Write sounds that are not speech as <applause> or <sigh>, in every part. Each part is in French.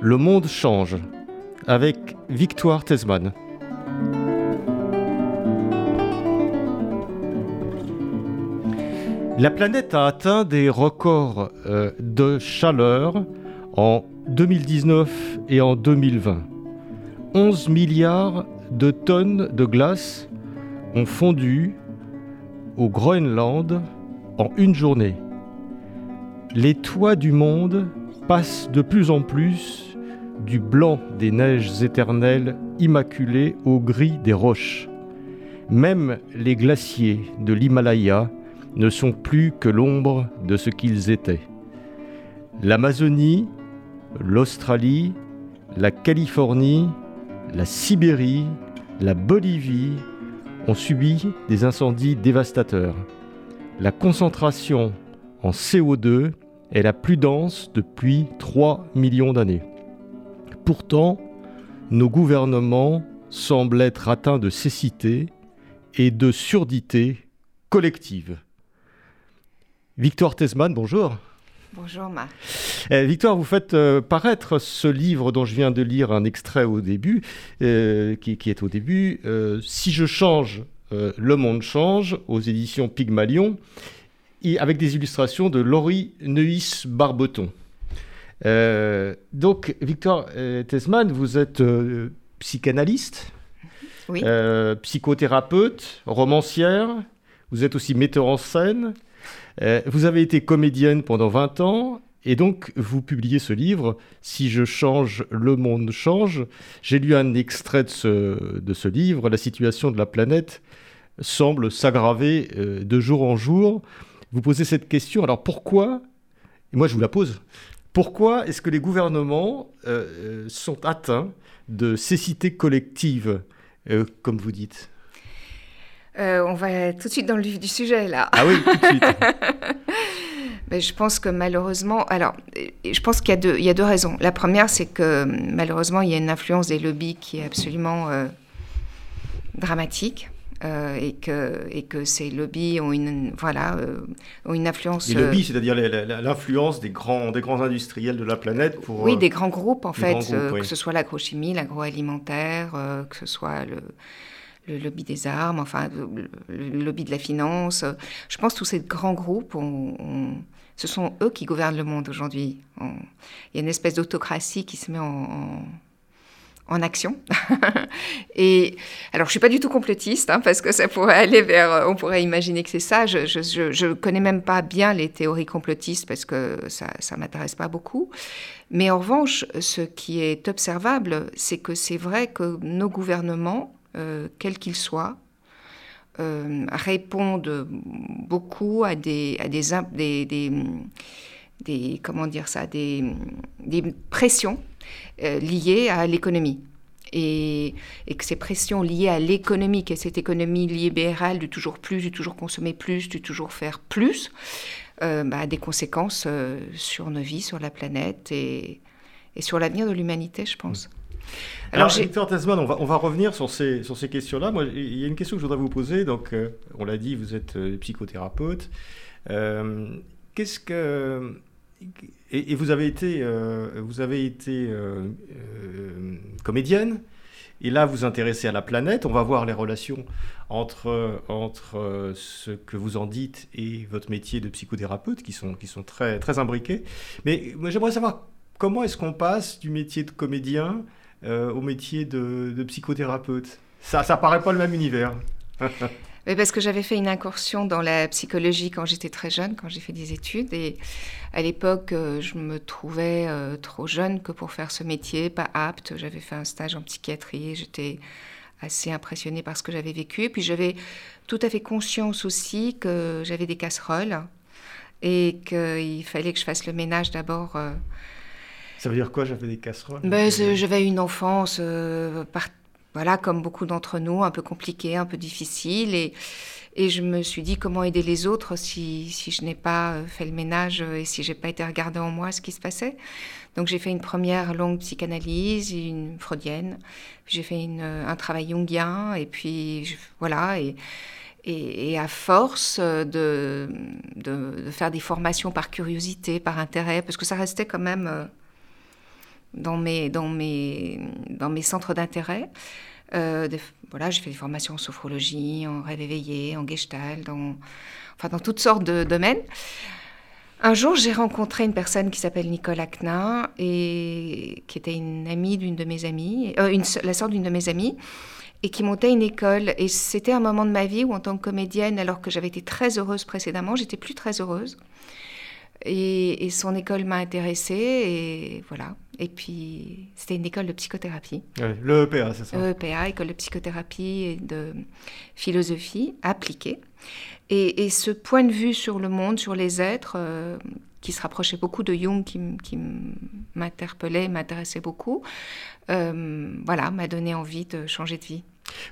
le monde change, avec Victoire Tesman. La planète a atteint des records euh, de chaleur en 2019 et en 2020. 11 milliards de tonnes de glace ont fondu au Groenland en une journée. Les toits du monde passent de plus en plus du blanc des neiges éternelles immaculées au gris des roches. Même les glaciers de l'Himalaya ne sont plus que l'ombre de ce qu'ils étaient. L'Amazonie, l'Australie, la Californie, la Sibérie, la Bolivie ont subi des incendies dévastateurs. La concentration en CO2 est la plus dense depuis 3 millions d'années. Pourtant, nos gouvernements semblent être atteints de cécité et de surdité collective. Victor Tesman, bonjour. Bonjour Marc. Eh, Victoire, vous faites euh, paraître ce livre dont je viens de lire un extrait au début, euh, qui, est au début, euh, Si je change, le monde change, aux éditions Pygmalion, et avec des illustrations de Laurie Neuis Barbeton. donc, Victor Tesman, vous êtes psychanalyste, psychothérapeute, romancière, vous êtes aussi metteur en scène. Euh, vous avez été comédienne pendant 20 ans et donc, vous publiez ce livre, Si je change, le monde change. J'ai lu un extrait de ce, de ce, livre. La situation de la planète semble s'aggraver euh, de jour en jour. Vous posez cette question. Alors pourquoi Et moi, je vous la pose. Pourquoi est-ce que les gouvernements euh, sont atteints de cécité collective, comme vous dites? Euh, on va tout de suite dans le vif du sujet, là. Ah oui, tout de suite. <laughs> Mais je pense que malheureusement, alors, je pense qu'il y, y, a deux raisons. La première, c'est que malheureusement, il y a une influence des lobbies qui est absolument euh, dramatique. Euh, et, que, et que ces lobbies ont une, voilà, ont une influence. Les lobbies, c'est-à-dire l'influence des grands, des grands industriels de la planète pour. Oui, des grands groupes, en fait, que ce soit l'agrochimie, l'agroalimentaire, que ce soit le, le lobby des armes, enfin le, lobby de la finance. Je pense que tous ces grands groupes, ce sont eux qui gouvernent le monde aujourd'hui. Il y a une espèce d'autocratie qui se met en, en, action. <laughs> et alors, je suis pas du tout complotiste, hein, parce que ça pourrait aller vers, on pourrait imaginer que c'est ça. Je, je, connais même pas bien les théories complotistes parce que ça, m'intéresse pas beaucoup. Mais en revanche, ce qui est observable, c'est que c'est vrai que nos gouvernements euh, quels qu'ils soient, euh, répondent beaucoup à des, à des, des, comment dire ça, des, des pressions euh, liées à l'économie. Et, et, que ces pressions liées à l'économie, et cette économie libérale du toujours plus, du toujours consommer plus, du toujours faire plus, euh, bah, a des conséquences sur nos vies, sur la planète et, et sur l'avenir de l'humanité, je pense. Alors, Victor Tasman, on va, on va revenir sur ces, sur ces questions-là. Moi, il y a une question que je voudrais vous poser. Donc, euh, on l'a dit, vous êtes euh, psychothérapeute. Euh, qu'est-ce que. Et, vous avez été, vous avez été comédienne. Et là, vous intéressez à la planète. On va voir les relations entre, entre ce que vous en dites et votre métier de psychothérapeute, qui sont, qui sont très, très imbriqués. Mais j'aimerais savoir comment est-ce qu'on passe du métier de comédien euh, au métier de, psychothérapeute? Ça, ça paraît pas le même univers. <laughs> Parce que j'avais fait une incursion dans la psychologie quand j'étais très jeune, quand j'ai fait des études. Et à l'époque, euh, je me trouvais euh, trop jeune que pour faire ce métier, pas apte. J'avais fait un stage en psychiatrie j'étais assez impressionnée par ce que j'avais vécu. Et puis j'avais tout à fait conscience aussi que j'avais des casseroles et qu'il fallait que je fasse le ménage d'abord Ça veut dire quoi J'avais des casseroles? Ben, J'avais une enfance, voilà, comme beaucoup d'entre nous, un peu compliquée, un peu difficile. Et, et je me suis dit comment aider les autres si, si je n'ai pas fait le ménage et si j'ai pas été regarder en moi ce qui se passait. Donc j'ai fait une première longue psychanalyse, une freudienne, j'ai fait une, un travail jungien, et puis voilà. Et, et, à force de, de, faire des formations par curiosité, par intérêt, parce que ça restait quand même euh, dans mes, dans mes, dans mes centres d'intérêt. Euh, voilà, j'ai fait des formations en sophrologie, en rêve éveillé, en gestalt, dans, enfin dans toutes sortes de domaines. Un jour, j'ai rencontré une personne qui s'appelle Nicole Aknin et qui était une amie d'une de mes amies, euh, la sœur d'une de mes amies, et qui montait une école. Et c'était un moment de ma vie où, en tant que comédienne, alors que j'avais été très heureuse précédemment, j'étais plus très heureuse. Et, son école m'a intéressée, et voilà. Et puis, c'était une école de psychothérapie. le EPA, c'est ça EPA, école de psychothérapie et de philosophie appliquée. Et, ce point de vue sur le monde, sur les êtres, euh, qui se rapprochait beaucoup de Jung, qui, qui m'interpellait, m'intéressait beaucoup, euh, voilà, m'a donné envie de changer de vie.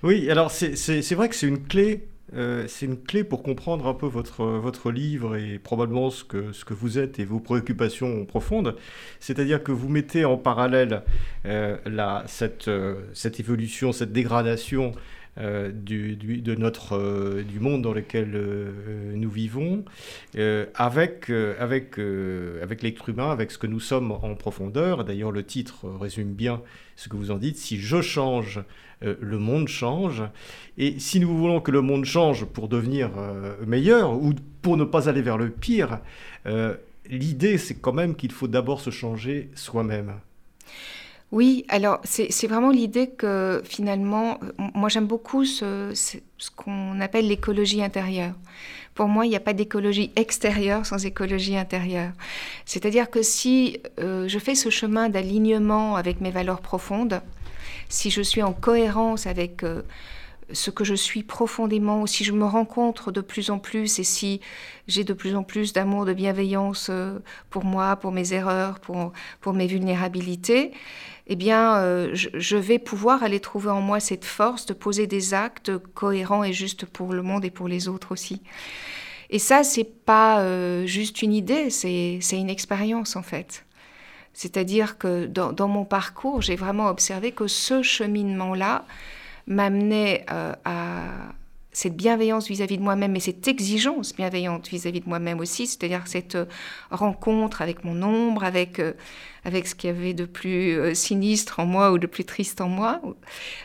Oui, alors c'est vrai que c'est une clé. Euh, c'est une clé pour comprendre un peu votre, votre livre et probablement ce que, ce que vous êtes et vos préoccupations profondes. C'est-à-dire que vous mettez en parallèle la, cette, cette évolution, cette dégradation euh, du, de notre, euh, du monde dans lequel euh, nous vivons, avec, avec, avec l'être humain, avec ce que nous sommes en profondeur. D'ailleurs, le titre résume bien ce que vous en dites. Si je change, le monde change. Et si nous voulons que le monde change pour devenir meilleur ou pour ne pas aller vers le pire, l'idée, c'est quand même qu'il faut d'abord se changer soi-même. Oui, alors c'est vraiment l'idée que finalement, moi j'aime beaucoup ce, qu'on appelle l'écologie intérieure. Pour moi, il n'y a pas d'écologie extérieure sans écologie intérieure. C'est-à-dire que si euh, je fais ce chemin d'alignement avec mes valeurs profondes, si je suis en cohérence avec euh, ce que je suis profondément, ou si je me rencontre de plus en plus et si j'ai de plus en plus d'amour, de bienveillance euh, pour moi, pour mes erreurs, pour mes vulnérabilités, eh bien, euh, je, vais pouvoir aller trouver en moi cette force de poser des actes cohérents et justes pour le monde et pour les autres aussi. Et ça, c'est pas euh, juste une idée, c'est une expérience en fait. C'est-à-dire que dans, mon parcours, j'ai vraiment observé que ce cheminement-là, m'amenait euh, à cette bienveillance vis-à-vis de moi-même et cette exigence bienveillante vis-à-vis de moi-même aussi, c'est-à-dire cette euh, rencontre avec mon ombre, avec, euh, avec ce qu'il y avait de plus sinistre en moi ou de plus triste en moi,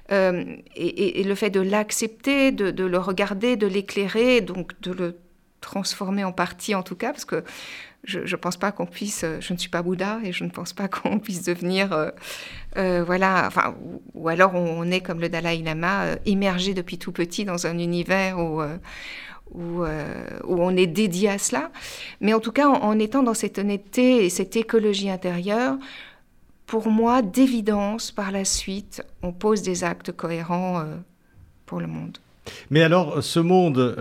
et, le fait de l'accepter, de, de, le regarder, de l'éclairer, donc de le transformer en partie en tout cas, parce que je ne pense pas qu'on puisse, euh, je ne suis pas Bouddha et je ne pense pas <laughs> qu'on puisse devenir, euh, euh, voilà, enfin, ou, alors on, est comme le Dalai Lama, immergé depuis tout petit dans un univers où, où, on est dédié à cela. Mais en tout cas, en, étant dans cette honnêteté et cette écologie intérieure, pour moi, d'évidence, par la suite, on pose des actes cohérents pour le monde. Mais alors, ce monde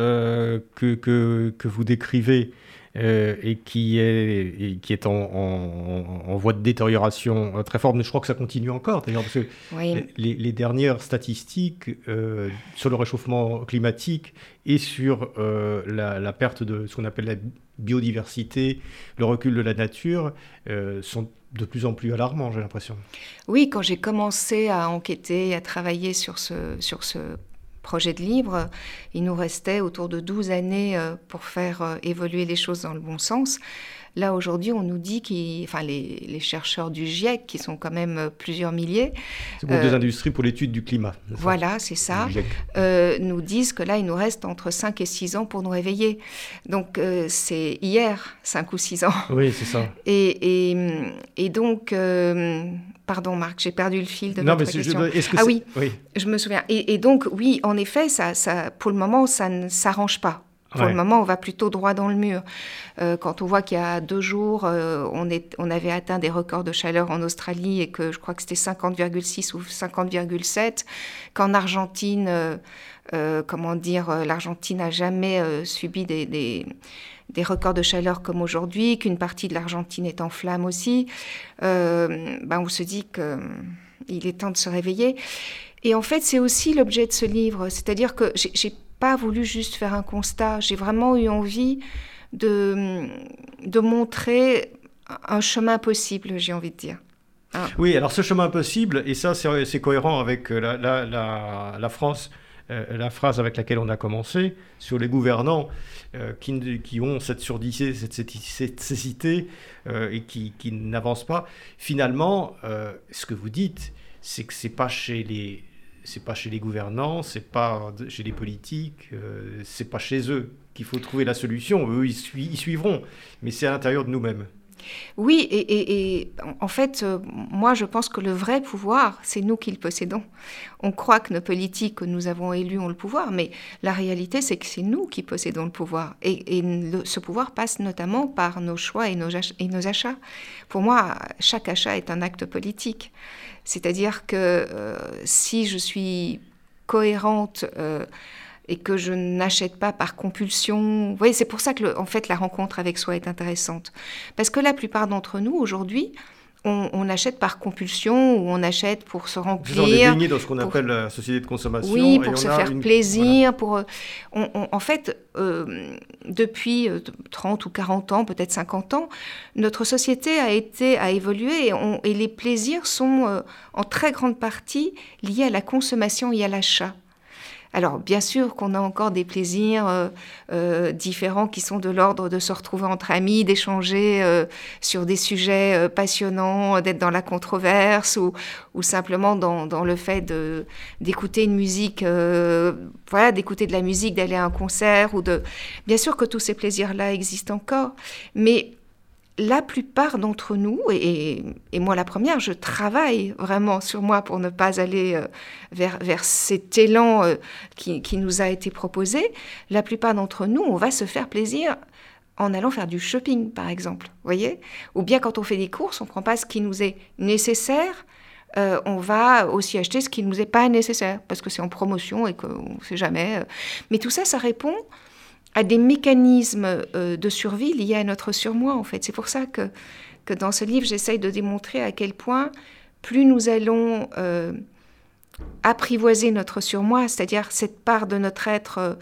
que, que, vous décrivez, euh, et qui est, qui est en, en, voie de détérioration euh, très forte. Mais je crois que ça continue encore, d'ailleurs, parce que les, dernières statistiques euh, sur le réchauffement climatique et sur la, perte de ce qu'on appelle la biodiversité, le recul de la nature, sont de plus en plus alarmants, j'ai l'impression. Oui, quand j'ai commencé à enquêter, à travailler sur ce, sur ce projet de livre, il nous restait autour de 12 années euh, pour faire euh, évoluer les choses dans le bon sens. Là, aujourd'hui, on nous dit que enfin, les, chercheurs du GIEC, qui sont quand même euh, plusieurs milliers. C'est pour des industries pour l'étude du climat. Voilà, c'est ça. E nous disent que là, il nous reste entre 5 et 6 ans pour nous réveiller. Donc, c'est hier, 5 ou 6 ans. Oui, c'est ça. Et, et, et donc, Pardon Marc, j'ai perdu le fil de non, mais question. ah oui, oui, je me souviens. Et, donc oui, en effet, ça, ça, pour le moment, ça ne s'arrange pas. Pour le moment, on va plutôt droit dans le mur. Euh, quand on voit qu'il y a deux jours, euh, on, est, on avait atteint des records de chaleur en Australie et que je crois que c'était 50,6 ou 50,7, qu'en Argentine, euh, comment dire, l'Argentine n'a jamais subi des, des, des, records de chaleur comme aujourd'hui, qu'une partie de l'Argentine est en flammes aussi, ben on se dit qu'il est temps de se réveiller. Et en fait, c'est aussi l'objet de ce livre, c'est-à-dire que j'ai pas voulu juste faire un constat, j'ai vraiment eu envie de, de montrer un chemin possible, j'ai envie de dire. Ah. Oui, alors ce chemin possible, et ça c'est cohérent avec euh, la, la, la, France, euh, la phrase avec laquelle on a commencé, sur les gouvernants euh, qui, qui, ont cette surdité, cette, cette cécité et qui, qui n'avancent pas. Finalement, ce que vous dites, c'est que c'est pas chez les c'est pas chez les gouvernants, c'est pas chez les politiques, euh, c'est pas chez eux qu'il faut trouver la solution. Eux, ils, suivront, mais c'est à l'intérieur de nous-mêmes. Oui, et, en fait, euh, moi, je pense que le vrai pouvoir, c'est nous qui le possédons. On croit que nos politiques que nous avons élus ont le pouvoir, mais la réalité, c'est que c'est nous qui possédons le pouvoir. Et, ce pouvoir passe notamment par nos choix et nos, achats. Pour moi, chaque achat est un acte politique. C'est-à-dire que euh, si je suis cohérente euh, et que je n'achète pas par compulsion, vous voyez, c'est pour ça que en fait la rencontre avec soi est intéressante. Parce que la plupart d'entre nous aujourd'hui, on, achète par compulsion ou on achète pour se remplir. En dans ce qu'on appelle la société de consommation. Oui, pour se faire plaisir. Pour, euh, en fait, euh, depuis 30 euh, ou 40 ans, peut-être 50 ans, notre société a, été, a évolué et, et les plaisirs sont en très grande partie liés à la consommation et à l'achat. Alors bien sûr qu'on a encore des plaisirs euh, euh, différents qui sont de l'ordre de se retrouver entre amis, d'échanger euh, sur des sujets passionnants, d'être dans la controverse ou, simplement dans, dans, le fait d'écouter une musique, voilà, d'écouter de la musique, d'aller à un concert ou de. Bien sûr que tous ces plaisirs-là existent encore, mais la plupart d'entre nous, et, moi la première, je travaille vraiment sur moi pour ne pas aller euh, vers, vers cet élan euh, qui, nous a été proposé, la plupart d'entre nous, on va se faire plaisir en allant faire du shopping, par exemple, voyez? Ou bien quand on fait des courses, on ne prend pas ce qui nous est nécessaire, euh, on va aussi acheter ce qui ne nous est pas nécessaire, parce que c'est en promotion et qu'on ne sait jamais. Mais tout ça, ça répond à des mécanismes euh, de survie liés à notre surmoi, en fait. C'est pour ça que, que dans ce livre, j'essaye de démontrer à quel point plus nous allons euh, apprivoiser notre surmoi, c'est-à-dire cette part de notre être euh,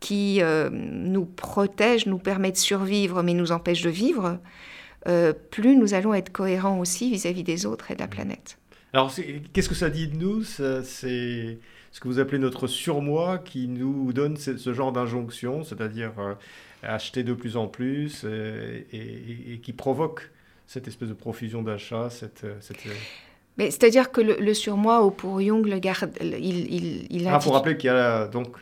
qui nous protège, nous permet de survivre, mais nous empêche de vivre, plus nous allons être cohérents aussi vis-à-vis des autres et de la planète. Alors, qu'est-ce que ça dit de nous? C'est ce que vous appelez notre surmoi qui nous donne ce, genre d'injonction, c'est-à-dire euh, acheter de plus en plus et, qui provoque cette espèce de profusion d'achat, cette, euh, cette... Euh, mais c'est-à-dire que le, surmoi, au pour Jung, le garde, il, il, a. Ah, pour rappeler qu'il y a donc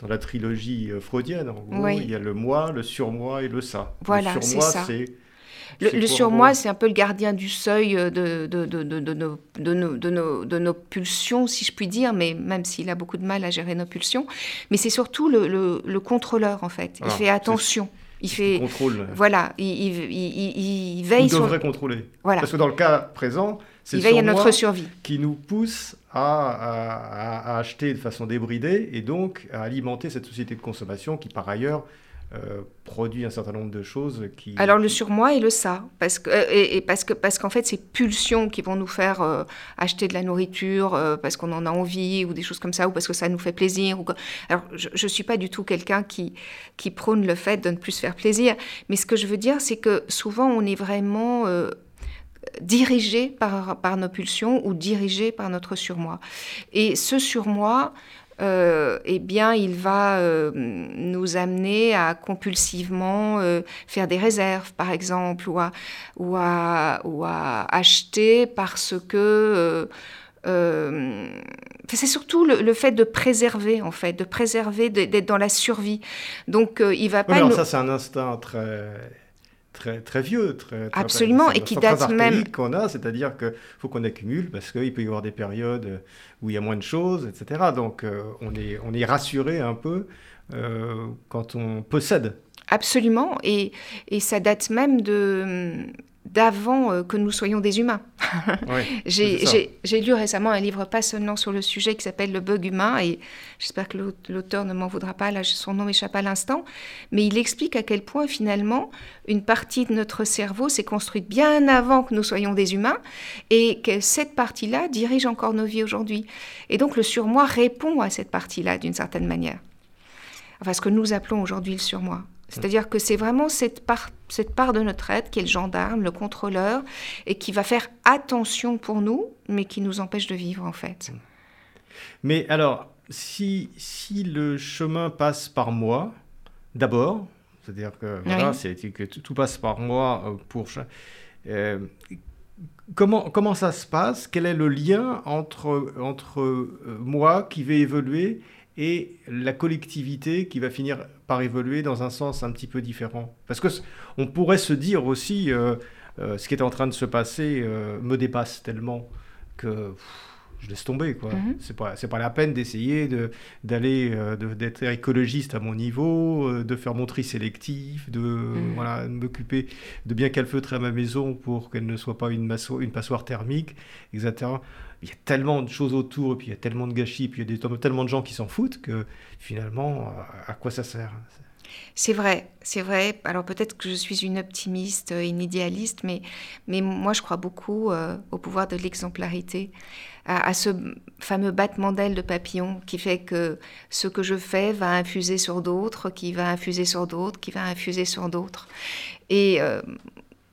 dans la trilogie freudienne, en gros, il y a le moi, le surmoi et le ça. Voilà, le surmoi, c'est le, surmoi, c'est un peu le gardien du seuil de, de, de, de, nos, de, nos, pulsions, si je puis dire, mais même s'il a beaucoup de mal à gérer nos pulsions. Mais c'est surtout le, le, contrôleur, en fait. Il fait attention. Il fait. contrôle. Voilà, il, il, il, veille. Il devrait contrôler. Voilà. Parce que dans le cas présent, c'est veille à notre survie. qui nous pousse à, à, acheter de façon débridée et donc à alimenter cette société de consommation qui, par ailleurs, euh, produit un certain nombre de choses qui... Alors le surmoi et le ça, parce que, euh, et, parce que parce qu'en fait ces pulsions qui vont nous faire euh, acheter de la nourriture parce qu'on en a envie ou des choses comme ça ou parce que ça nous fait plaisir. Ou Alors je ne suis pas du tout quelqu'un qui, qui prône le fait de ne plus se faire plaisir, mais ce que je veux dire c'est que souvent on est vraiment dirigé par, par nos pulsions ou dirigé par notre surmoi. Et ce surmoi, euh, eh bien, il va euh, nous amener à compulsivement euh, faire des réserves, par exemple, ou à, ou à, ou à acheter parce que... c'est surtout le, fait de préserver, en fait, de préserver, d'être dans la survie. Donc, il va pas... Alors ça, c'est un instinct très très, très vieux. Très, Absolument, et qui date même. qu'on a, c'est-à-dire qu'il faut qu'on accumule parce qu'il peut y avoir des périodes où il y a moins de choses, etc. Donc euh, on, est, on est rassuré un peu euh, quand on possède. Absolument, et, et ça date même de d'avant euh, que nous soyons des humains. <laughs> <laughs> J'ai lu récemment un livre passionnant sur le sujet qui s'appelle Le bug humain, et j'espère que l'auteur ne m'en voudra pas, là son nom m'échappe à l'instant, mais il explique à quel point finalement une partie de notre cerveau s'est construite bien avant que nous soyons des humains, et que cette partie-là dirige encore nos vies aujourd'hui. Et donc le surmoi répond à cette partie-là d'une certaine manière. Enfin, ce que nous appelons aujourd'hui le surmoi. C'est-à-dire que c'est vraiment cette part, cette part de notre être qui est le gendarme, le contrôleur, et qui va faire attention pour nous, mais qui nous empêche de vivre en fait. Mais alors, si, si le chemin passe par moi, d'abord, c'est-à-dire que, voilà, que tout passe par moi euh, pour... Euh, comment, comment ça se passe? Quel est le lien entre, entre euh, moi qui vais évoluer et la collectivité qui va finir par évoluer dans un sens un petit peu différent. Parce que on pourrait se dire aussi, euh, euh, ce qui est en train de se passer euh, me dépasse tellement que je laisse tomber quoi. C'est pas c'est pas la peine d'essayer de d'aller d'être écologiste à mon niveau, de faire mon tri sélectif, de voilà de m'occuper de bien calfeutrer à ma maison pour qu'elle ne soit pas une, une passoire thermique, etc il y a tellement de choses autour, et puis il y a tellement de gâchis, puis il y a tellement de gens qui s'en foutent que finalement, à quoi ça sert? C'est vrai, c'est vrai. Alors peut-être que je suis une optimiste, une idéaliste, mais, mais moi je crois beaucoup euh, au pouvoir de l'exemplarité, à, ce fameux battement d'aile de papillon qui fait que ce que je fais va infuser sur d'autres, qui va infuser sur d'autres, qui va infuser sur d'autres. Et euh,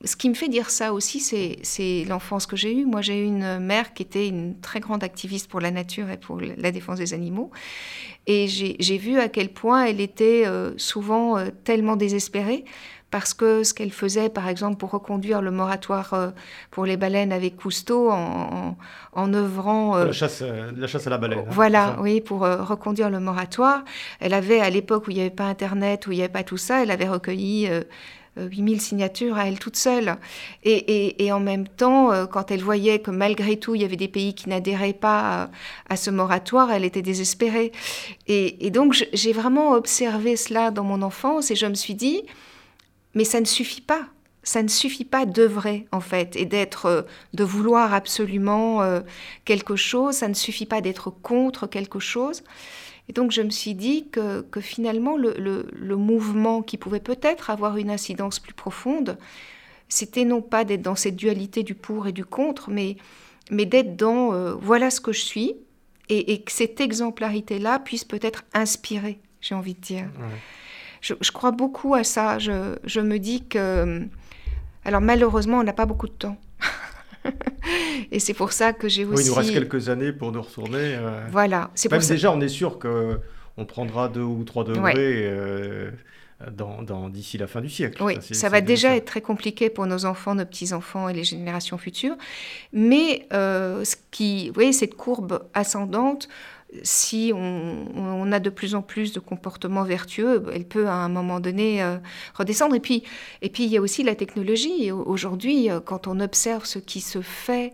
ce qui me fait dire ça aussi, c'est l'enfance que j'ai eue. Moi, j'ai eu une mère qui était une très grande activiste pour la nature et pour la défense des animaux. Et j'ai vu à quel point elle était euh, souvent euh, tellement désespérée parce que ce qu'elle faisait, par exemple, pour reconduire le moratoire euh, pour les baleines avec Cousteau, en, en, œuvrant... la, chasse, la chasse à la baleine. Hein, voilà, oui, pour reconduire le moratoire. Elle avait, à l'époque où il n'y avait pas Internet, où il n'y avait pas tout ça, elle avait recueilli 8000 signatures à elle toute seule. Et, en même temps, euh, quand elle voyait que malgré tout, il y avait des pays qui n'adhéraient pas à, ce moratoire, elle était désespérée. Et, donc, j'ai vraiment observé cela dans mon enfance et je me suis dit, mais ça ne suffit pas. Ça ne suffit pas d'œuvrer, en fait, et d'être, euh, de vouloir absolument euh, quelque chose. Ça ne suffit pas d'être contre quelque chose. Et donc je me suis dit que, finalement le, mouvement qui pouvait peut-être avoir une incidence plus profonde, c'était non pas d'être dans cette dualité du pour et du contre, mais, mais d'être dans euh, voilà ce que je suis, et, que cette exemplarité-là puisse peut-être inspirer, j'ai envie de dire. Je, crois beaucoup à ça. Je, je me dis que... Alors malheureusement, on n'a pas beaucoup de temps. <laughs> et c'est pour ça que j'ai aussi. Oui, il nous reste quelques années pour nous retourner. Euh. Voilà. C'est Même déjà, on est sûr que on prendra 2 ou 3 degrés. Euh, dans, d'ici la fin du siècle. Oui, ça, va déjà être très compliqué pour nos enfants, nos petits-enfants et les générations futures. Mais euh, ce qui, vous cette courbe ascendante, si on, a de plus en plus de comportements vertueux, elle peut à un moment donné euh, redescendre. Et puis, et puis, il y a aussi la technologie. Aujourd'hui, euh, quand on observe ce qui se fait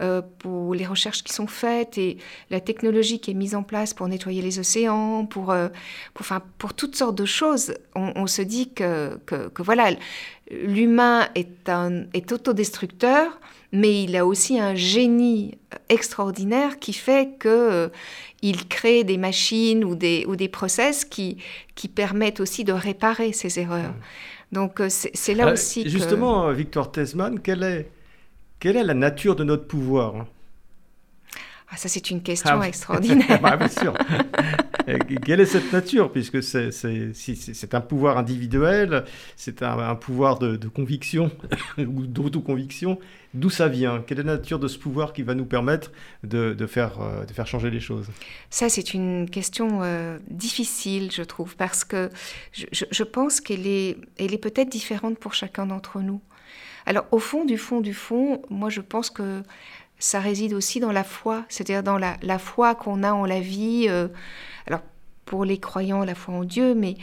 euh, pour les recherches qui sont faites et la technologie qui est mise en place pour nettoyer les océans, pour, enfin, pour toutes sortes de choses, on, se dit que, que, que voilà, l'humain est, est autodestructeur mais il a aussi un génie extraordinaire qui fait que euh, il crée des machines ou des, ou des process qui, qui permettent aussi de réparer ces erreurs. Donc euh, c'est là aussi Justement, Victor Tesman, quelle est, quelle est la nature de notre pouvoir ah, ça, c'est une question ah, extraordinaire. <laughs> bah, bien sûr. Quelle est cette nature? Puisque c'est un pouvoir individuel, c'est un, pouvoir de, conviction <laughs> ou d'autoconviction. D'où ça vient? Quelle est la nature de ce pouvoir qui va nous permettre de, de faire, euh, de faire changer les choses? Ça, c'est une question euh, difficile, je trouve, parce que je, je pense qu'elle est, elle est peut-être différente pour chacun d'entre nous. Alors, au fond, du fond, du fond, moi, je pense que ça réside aussi dans la foi, c'est-à-dire dans la, foi qu'on a en la vie. Euh, alors, pour les croyants la foi en Dieu, mais,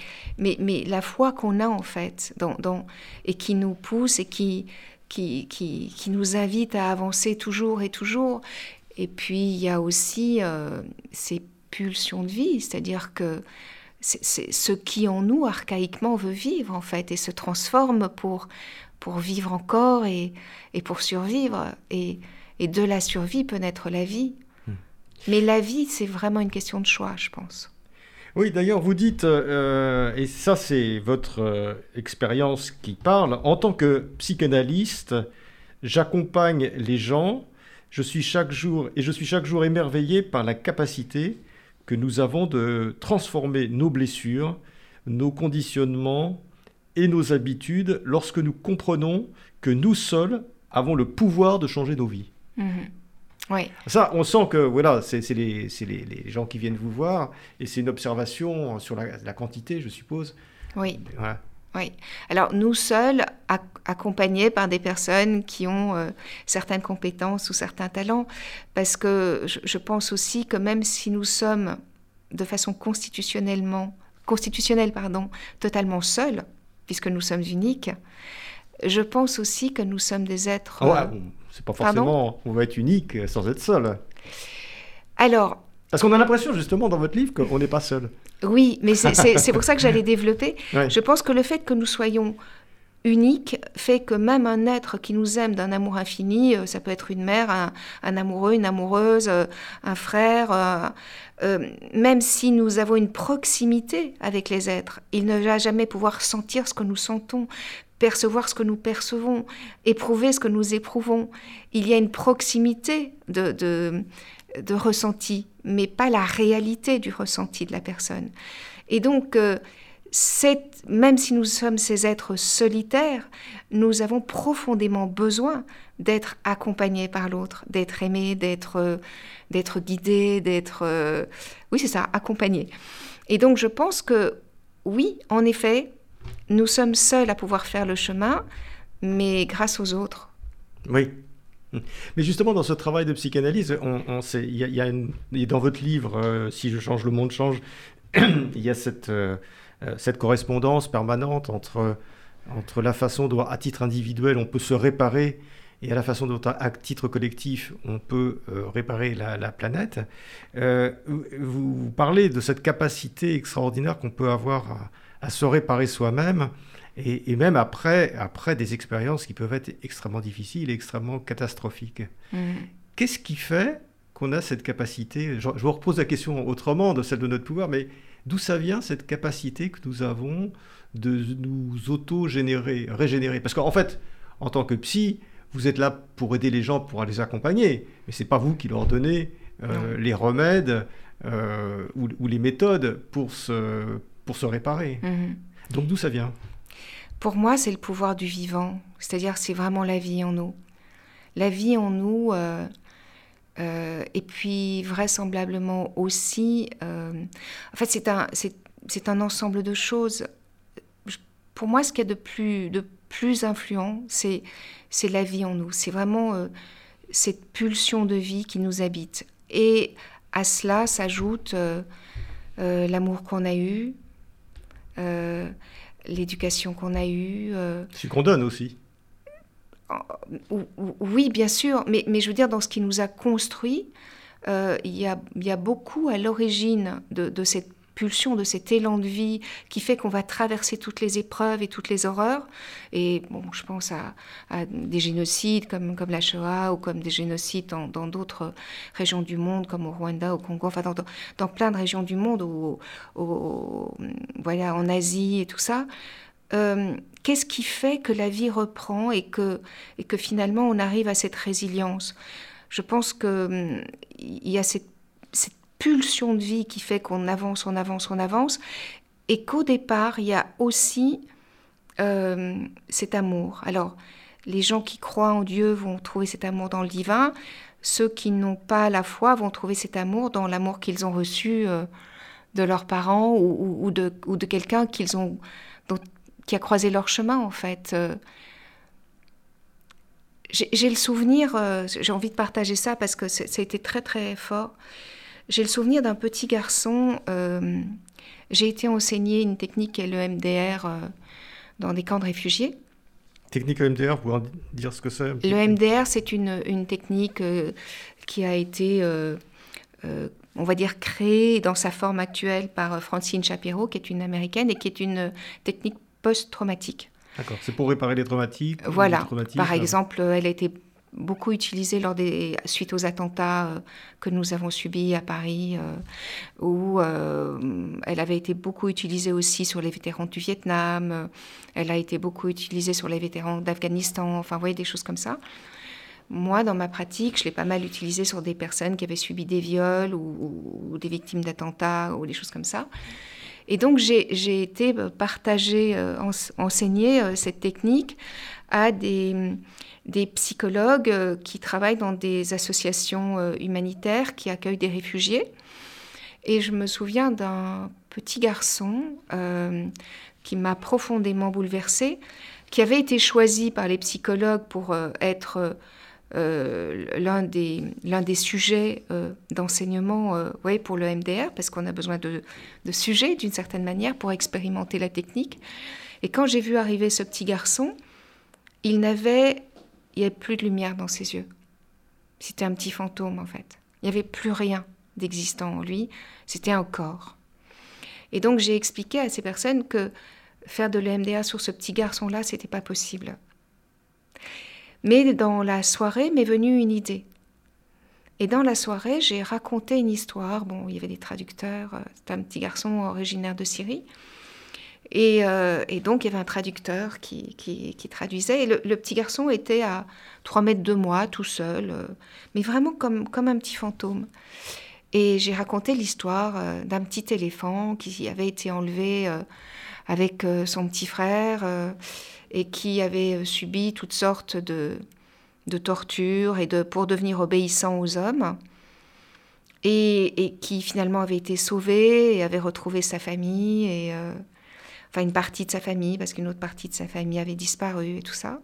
la foi qu'on a en fait, et qui nous pousse et qui, nous invite à avancer toujours et toujours. Et puis il y a aussi euh, ces pulsions de vie, c'est-à-dire que c'est ce qui en nous archaïquement veut vivre en fait et se transforme pour, pour vivre encore et, et pour survivre. Et, et de la survie peut naître la vie. Hmm. Mais la vie, c'est vraiment une question de choix, je pense. Oui, d'ailleurs, vous dites, euh, et ça c'est votre euh, expérience qui parle, en tant que psychanalyste, j'accompagne les gens, je suis chaque jour, et je suis chaque jour émerveillé par la capacité que nous avons de transformer nos blessures, nos conditionnements et nos habitudes lorsque nous comprenons que nous seuls avons le pouvoir de changer nos vies. Mhm. Oui. Ça, on sent que voilà, c'est les, les, les, gens qui viennent vous voir et c'est une observation sur la, la, quantité, je suppose. Oui. Oui. Alors nous seuls, accompagnés par des personnes qui ont euh, certaines compétences ou certains talents, parce que je, je, pense aussi que même si nous sommes de façon constitutionnellement, constitutionnelle pardon, totalement seuls, puisque nous sommes uniques, je pense aussi que nous sommes des êtres. Ah euh, c'est pas forcément. on va être unique sans être seul. Alors. Parce qu'on a l'impression justement dans votre livre qu'on n'est pas seul. Oui, mais c'est pour ça que j'allais <laughs> développer. Je pense que le fait que nous soyons uniques fait que même un être qui nous aime d'un amour infini, euh, ça peut être une mère, un, amoureux, une amoureuse, euh, un frère, même si nous avons une proximité avec les êtres, il ne va jamais pouvoir sentir ce que nous sentons, percevoir ce que nous percevons, éprouver ce que nous éprouvons. Il y a une proximité de, ressenti, mais pas la réalité du ressenti de la personne. Et donc, euh, même si nous sommes ces êtres solitaires, nous avons profondément besoin d'être accompagnés par l'autre, d'être aimés, d'être euh, guidés, d'être... Euh, oui, c'est ça, accompagnés. Et donc, je pense que, oui, en effet, nous sommes seuls à pouvoir faire le chemin, mais grâce aux autres. Oui. Mais justement, dans ce travail de psychanalyse, on, sait, y, a, dans votre livre, euh, Si je change, le monde change, <clears throat> il y a cette, euh, euh, correspondance permanente entre, la façon dont, à titre individuel, on peut se réparer et à la façon dont, à titre collectif, on peut réparer la, planète. vous, parlez de cette capacité extraordinaire qu'on peut avoir à, à se réparer soi-même, et, même après, après des expériences qui peuvent être extrêmement difficiles et extrêmement catastrophiques. Mm. Qu'est-ce qui fait qu'on a cette capacité je, vous repose la question autrement de celle de notre pouvoir, mais d'où ça vient cette capacité que nous avons de nous auto-générer, régénérer? Parce qu'en fait, en tant que psy, vous êtes là pour aider les gens, pour les accompagner, mais c'est pas vous qui leur donnez euh, les remèdes euh, ou, ou, les méthodes pour se, pour se réparer. Mhm. Donc d'où ça vient? Pour moi, c'est le pouvoir du vivant, c'est-à-dire c'est vraiment la vie en nous. La vie en nous, euh, euh, et puis vraisemblablement aussi, euh, en fait c'est un, c'est, un ensemble de choses. Pour moi, ce qu'il y a de plus, de plus influent, c'est, c'est la vie en nous. C'est vraiment cette pulsion de vie qui nous habite. Et à cela s'ajoute l'amour qu'on a eu, l'éducation qu'on a eue. Euh, Ce qu'on donne aussi. Oui, bien sûr, mais, mais, je veux dire, dans ce qui nous a construit, euh, il y, a, y, a, beaucoup à l'origine de, de, cette de cet élan de vie qui fait qu'on va traverser toutes les épreuves et toutes les horreurs. Et bon, je pense à, des génocides comme, comme la Shoah ou comme des génocides dans d'autres régions du monde, comme au Rwanda, au Congo, enfin dans, plein de régions du monde, ou, voilà, en Asie et tout ça. Euh, qu'est-ce qui fait que la vie reprend et que, et que finalement on arrive à cette résilience? Je pense qu'il hum, y a cette pulsion de vie qui fait qu'on avance, on avance, on avance, et qu'au départ, il y a aussi euh, cet amour. Alors, les gens qui croient en Dieu vont trouver cet amour dans le divin, ceux qui n'ont pas la foi vont trouver cet amour dans l'amour qu'ils ont reçu euh, de leurs parents ou, de, quelqu'un qu'ils ont, qui a croisé leur chemin, en fait. Euh, j'ai le souvenir, j'ai envie de partager ça parce que ça a été très très fort. J'ai le souvenir d'un petit garçon. Euh, j'ai été enseigner une technique qui est le MDR euh, dans des camps de réfugiés. Technique MDR, vous pouvez dire ce que c'est Le MDR, c'est une, une, technique qui a été, on va dire, créée dans sa forme actuelle par Francine Shapiro, qui est une américaine et qui est une technique post-traumatique. D'accord, c'est pour réparer les traumatiques Voilà, par exemple, elle a été beaucoup utilisée lors des, suite aux attentats euh, que nous avons subis à Paris, euh, où euh, elle avait été beaucoup utilisée aussi sur les vétérans du Vietnam, elle a été beaucoup utilisée sur les vétérans d'Afghanistan, enfin, vous voyez, des choses comme ça. Moi, dans ma pratique, je l'ai pas mal utilisée sur des personnes qui avaient subi des viols ou, des victimes d'attentats ou des choses comme ça. Et donc, j'ai été partagée, enseigner cette technique à des des psychologues euh, qui travaillent dans des associations euh, humanitaires qui accueillent des réfugiés. Et je me souviens d'un petit garçon euh, qui m'a profondément bouleversée, qui avait été choisi par les psychologues pour être l'un des, des sujets d'enseignement pour le MDR, parce qu'on a besoin de, de sujets d'une certaine manière pour expérimenter la technique. Et quand j'ai vu arriver ce petit garçon, il n'avait il n'y avait plus de lumière dans ses yeux. C'était un petit fantôme en fait. Il n'y avait plus rien d'existant en lui, c'était un corps. Et donc j'ai expliqué à ces personnes que faire de l'EMDA sur ce petit garçon-là, c'était pas possible. Mais dans la soirée m'est venue une idée. Et dans la soirée, j'ai raconté une histoire. Bon, il y avait des traducteurs. Euh, c'était un petit garçon originaire de Syrie. Euh, et, donc, il y avait un traducteur qui, traduisait. Et le, petit garçon était à 3 mètres de moi, tout seul, euh, mais vraiment comme, un petit fantôme. Et j'ai raconté l'histoire euh, d'un petit éléphant qui avait été enlevé avec son petit frère et qui avait subi toutes sortes de, de tortures et de, pour devenir obéissant aux hommes. Et, et, qui finalement avait été sauvé et avait retrouvé sa famille. Et enfin une partie de sa famille, parce qu'une autre partie de sa famille avait disparu et tout ça.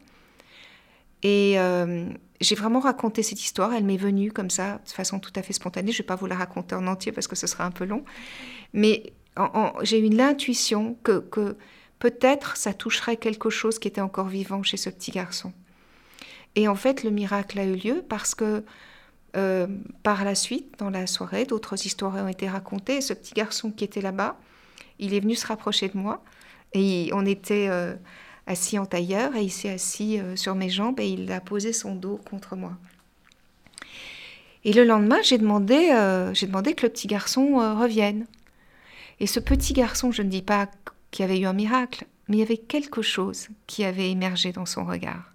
Et euh, j'ai vraiment raconté cette histoire, elle m'est venue comme ça, de façon tout à fait spontanée. Je ne vais pas vous la raconter en entier parce que ce sera un peu long. Mais j'ai eu l'intuition que, que peut-être ça toucherait quelque chose qui était encore vivant chez ce petit garçon. Et en fait, le miracle a eu lieu parce que euh, par la suite, dans la soirée, d'autres histoires ont été racontées. ce petit garçon qui était là-bas, il est venu se rapprocher de moi et on était euh, assis en tailleur et il s'est assis euh, sur mes jambes et il a posé son dos contre moi. Et le lendemain, j'ai demandé, euh, j'ai demandé que le petit garçon revienne. Et ce petit garçon, je ne dis pas qu'il y avait eu un miracle, mais il y avait quelque chose qui avait émergé dans son regard.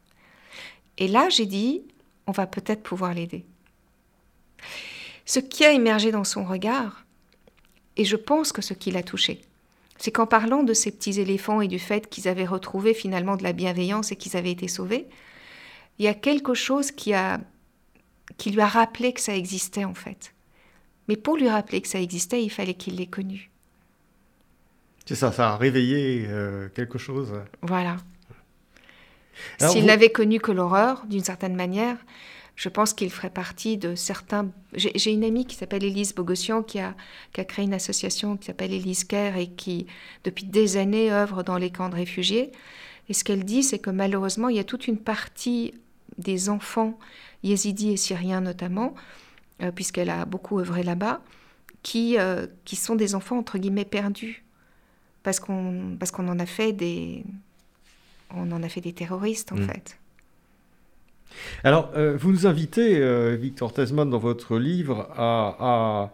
Et là, j'ai dit, on va peut-être pouvoir l'aider. Ce qui a émergé dans son regard, et je pense que ce qui l'a touché, c'est qu'en parlant de ces petits éléphants et du fait qu'ils avaient retrouvé finalement de la bienveillance et qu'ils avaient été sauvés, il y a quelque chose qui, a, qui lui a rappelé que ça existait en fait. Mais pour lui rappeler que ça existait, il fallait qu'il l'ait connu. C'est ça, ça a réveillé euh, quelque chose. Voilà. S'il n'avait connu que l'horreur, d'une certaine manière, je pense qu'il ferait partie de certains. J'ai une amie qui s'appelle Élise Bogossian qui a, qui a créé une association qui s'appelle Élise Care et qui, depuis des années, œuvre dans les camps de réfugiés. Et ce qu'elle dit, c'est que malheureusement, il y a toute une partie des enfants yézidis et syriens notamment, euh, puisqu'elle a beaucoup œuvré là-bas, qui, euh, qui sont des enfants entre guillemets perdus, parce qu'on parce qu'on en a fait des on en a fait des terroristes en mmh. fait. Alors, euh, vous nous invitez, euh, Victor Tesman, dans votre livre, à,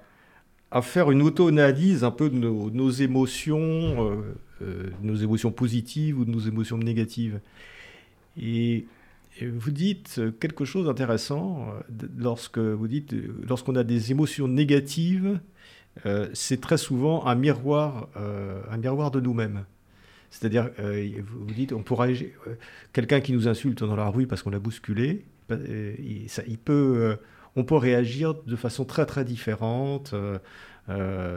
faire une auto-analyse un peu de nos, émotions, euh, nos émotions positives ou de nos émotions négatives. Et, vous dites quelque chose d'intéressant lorsque vous dites, lorsqu'on a des émotions négatives, c'est très souvent un miroir, un miroir de nous-mêmes. C'est-à-dire, euh, vous dites, on pourra euh, quelqu'un qui nous insulte dans la rue parce qu'on l'a bousculé, euh, il, peut, on peut réagir de façon très très différente.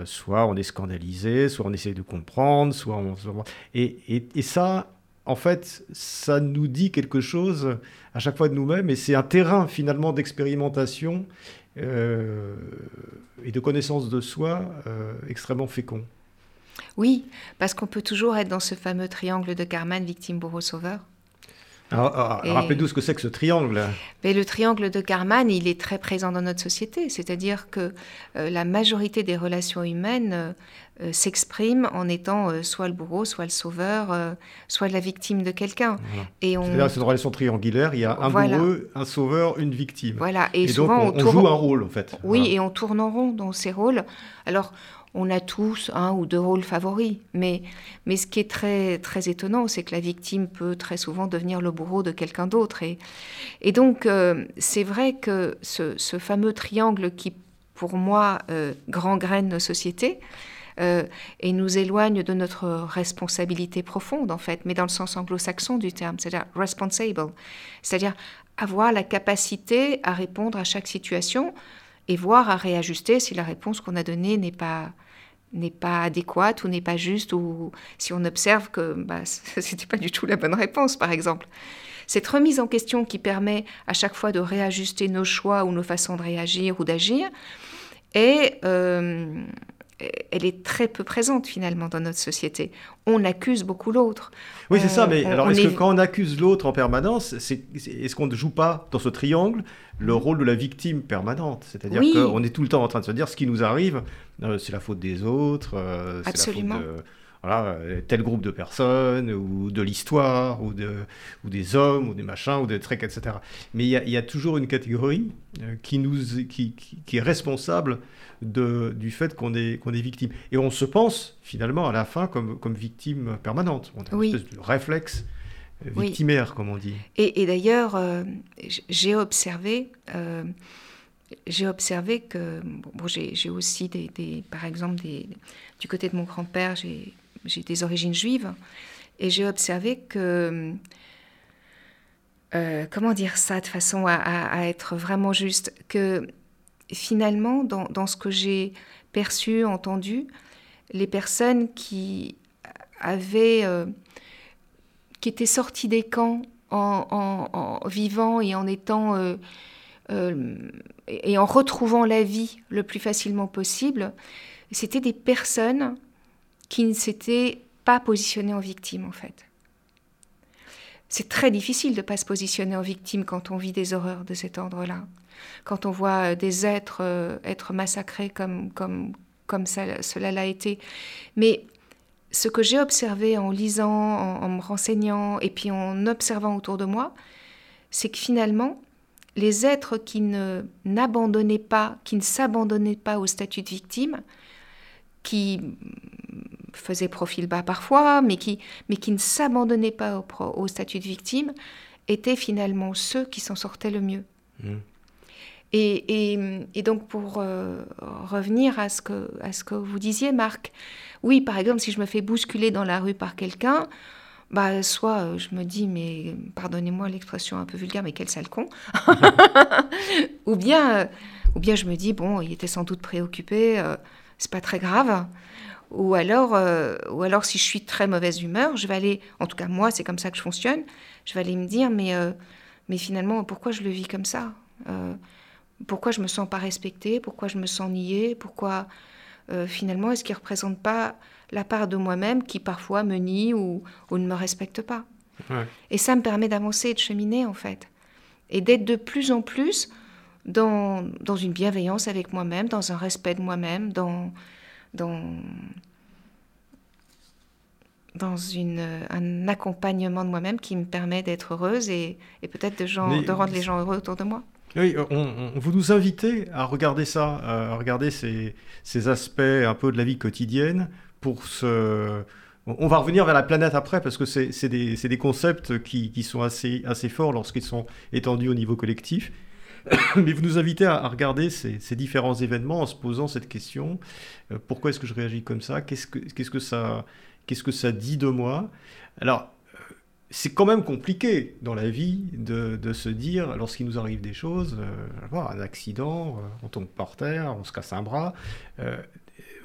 soit on est scandalisé, soit on essaie de comprendre, soit on... Et, ça, en fait, ça nous dit quelque chose à chaque fois de nous-mêmes, et c'est un terrain finalement d'expérimentation et de connaissance de soi extrêmement fécond. Oui, parce qu'on peut toujours être dans ce fameux triangle de Karman, victime, bourreau, sauveur. Rappelez-nous ce que c'est que ce triangle. Mais le triangle de Karman, il est très présent dans notre société. C'est-à-dire que euh, la majorité des relations humaines euh, euh, s'expriment en étant soit le bourreau, soit le sauveur, soit la victime de quelqu'un. Et on... C'est-à-dire cette relation triangulaire, il y a un bourreau, un sauveur, une victime. Voilà. Et, souvent, donc on, on, joue un rôle, en fait. Oui, et on tourne en rond dans ces rôles. Alors, on a tous un ou deux rôles favoris. Mais, mais ce qui est très, très étonnant, c'est que la victime peut très souvent devenir le bourreau de quelqu'un d'autre. Et, et donc, euh, c'est vrai que ce, fameux triangle qui, pour moi, euh, graine nos sociétés, euh, et nous éloigne de notre responsabilité profonde, en fait, mais dans le sens anglo-saxon du terme, c'est-à-dire responsible, c'est-à-dire avoir la capacité à répondre à chaque situation et voir à réajuster si la réponse qu'on a donnée n'est pas n'est pas adéquate ou n'est pas juste ou si on observe que bah, <laughs> c'était pas du tout la bonne réponse par exemple. Cette remise en question qui permet à chaque fois de réajuster nos choix ou nos façons de réagir ou d'agir est euh, elle est très peu présente finalement dans notre société. On accuse beaucoup l'autre. Oui, c'est ça, mais alors est-ce que quand on accuse l'autre en permanence, est-ce qu'on ne joue pas dans ce triangle le rôle de la victime permanente? C'est-à-dire qu'on est tout le temps en train de se dire ce qui nous arrive, euh, c'est la faute des autres, euh, c'est la faute de voilà, tel groupe de personnes, ou de l'histoire, ou, de, ou des hommes, ou des machins, ou des trucs, etc. Mais il y, a toujours une catégorie euh, qui, nous, qui, qui, est responsable de, du fait qu'on est, qu'on est victime. Et on se pense, finalement, à la fin, comme, comme victime permanente. On a une espèce de réflexe euh, victimaire, comme on dit. Et, et d'ailleurs, euh, j'ai observé... j'ai observé que bon, j'ai aussi des, des, par exemple des, du côté de mon grand-père j'ai j'ai des origines juives, et j'ai observé que, euh, comment dire ça de façon à, être vraiment juste, que finalement, dans, ce que j'ai perçu, entendu, les personnes qui avaient, euh, qui étaient sorties des camps en, vivant et en étant euh, et en retrouvant la vie le plus facilement possible, c'était des personnes qui ne s'était pas positionné en victime, en fait. C'est très difficile de ne pas se positionner en victime quand on vit des horreurs de cet ordre-là. Quand on voit euh, des êtres euh, être massacrés comme, comme, comme cela l'a été. Mais ce que j'ai observé en lisant, en, en, me renseignant et puis en observant autour de moi, c'est que finalement, les êtres qui ne n'abandonnaient pas, qui ne s'abandonnaient pas au statut de victime, qui faisait profil bas parfois, mais qui, mais qui ne s'abandonnaient pas au, au, statut de victime, étaient finalement ceux qui s'en sortaient le mieux. Mmh. Et, et, et, donc pour euh, revenir à ce, que, à ce que vous disiez, Marc, oui, par exemple, si je me fais bousculer dans la rue par quelqu'un, bah, soit euh, je me dis, mais pardonnez-moi l'expression un peu vulgaire, mais quel sale con, <laughs> ou, bien, euh, ou bien je me dis, bon, il était sans doute préoccupé, c'est pas très grave. Ou alors, euh, ou alors, si je suis très mauvaise humeur, je vais aller, en tout cas moi, c'est comme ça que je fonctionne, je vais aller me dire, mais, euh, mais finalement, pourquoi je le vis comme ça? Euh, Pourquoi je me sens pas respectée? Pourquoi je me sens niée Pourquoi, finalement, est-ce qu'il ne représente pas la part de moi-même qui parfois me nie ou, ou ne me respecte pas? Et ça me permet d'avancer et de cheminer, en fait. Et d'être de plus en plus dans, dans une bienveillance avec moi-même, dans un respect de moi-même, dans dans, dans une, un accompagnement de moi-même qui me permet d'être heureuse et, et peut-être de, de rendre les gens heureux autour de moi. Oui, on, vous nous invitez à regarder ça, à regarder ces, ces, aspects un peu de la vie quotidienne pour se... On va revenir vers la planète après parce que c'est des, des, concepts qui, qui, sont assez, assez forts lorsqu'ils sont étendus au niveau collectif. <coughs> Mais vous nous invitez à, regarder ces, différents événements en se posant cette question euh, pourquoi est-ce que je réagis comme ça? Qu'est-ce que, ça dit de moi? Alors, euh, c'est quand même compliqué dans la vie de, se dire, lorsqu'il nous arrive des choses, euh, un accident, on tombe par terre, on se casse un bras,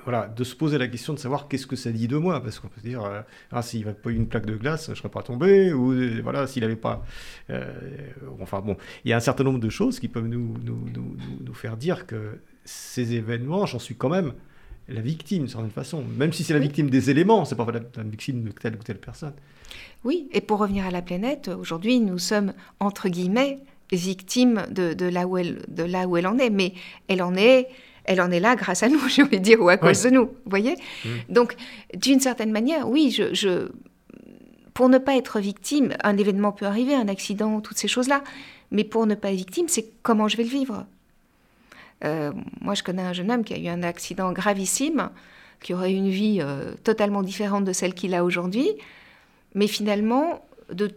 voilà, de se poser la question de savoir qu'est-ce que ça dit de moi, parce qu'on peut se dire, euh, ah, s'il n'y avait pas eu une plaque de glace, je ne serais pas tombé, ou euh, voilà, s'il n'avait pas... enfin bon, il y a un certain nombre de choses qui peuvent nous, nous, nous, nous faire dire que ces événements, j'en suis quand même la victime, d'une certaine façon, même si c'est la victime des éléments, c'est pas la, la victime de telle ou telle personne. Oui, et pour revenir à la planète, aujourd'hui, nous sommes, entre guillemets, victimes de, là où elle, de là où elle en est, mais elle en est elle en est là grâce à nous, <laughs> j'ai envie de dire, ou à cause de nous, vous voyez mmh. Donc, d'une certaine manière, oui, je, pour ne pas être victime, un événement peut arriver, un accident, toutes ces choses-là, mais pour ne pas être victime, c'est comment je vais le vivre. Euh, moi, je connais un jeune homme qui a eu un accident gravissime, qui aurait une vie euh, totalement différente de celle qu'il a aujourd'hui, mais finalement, de,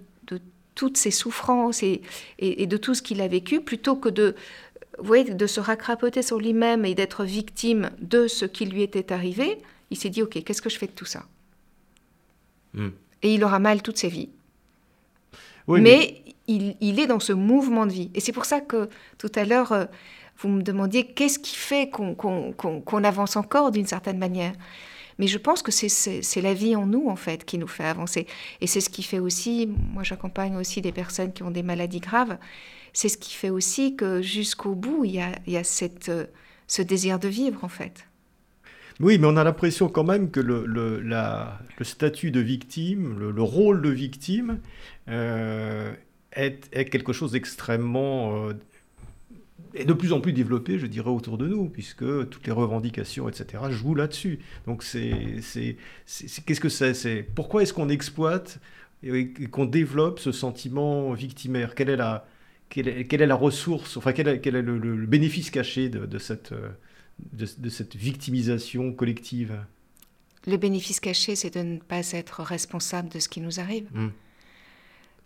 toutes ses souffrances et, de tout ce qu'il a vécu, plutôt que de, voyez, de se racrapoter sur lui-même et d'être victime de ce qui lui était arrivé, il s'est dit, OK, qu'est-ce que je fais de tout ça hmm. Et il aura mal toute sa vie. mais, Il, est dans ce mouvement de vie. Et c'est pour ça que tout à l'heure, euh, vous me demandiez qu'est-ce qui fait qu'on avance encore d'une certaine manière? Mais je pense que c'est la vie en nous, en fait, qui nous fait avancer. Et c'est ce qui fait aussi, moi j'accompagne aussi des personnes qui ont des maladies graves, c'est ce qui fait aussi que jusqu'au bout, il y a, cette, ce désir de vivre, en fait. Oui, mais on a l'impression quand même que le, le, statut de victime, le, rôle de victime, euh, est, est, quelque chose d'extrêmement euh, est de plus en plus développé, je dirais, autour de nous, puisque toutes les revendications, etc., jouent là-dessus. Donc, qu'est-ce que c'est, c'est Pourquoi est-ce qu'on exploite et qu'on développe ce sentiment victimaire? Quelle est, la, quelle, est, quelle est la ressource, enfin, quel est, quel est le, bénéfice caché de, de cette, de, de, cette victimisation collective? Le bénéfice caché, c'est de ne pas être responsable de ce qui nous arrive. Mmh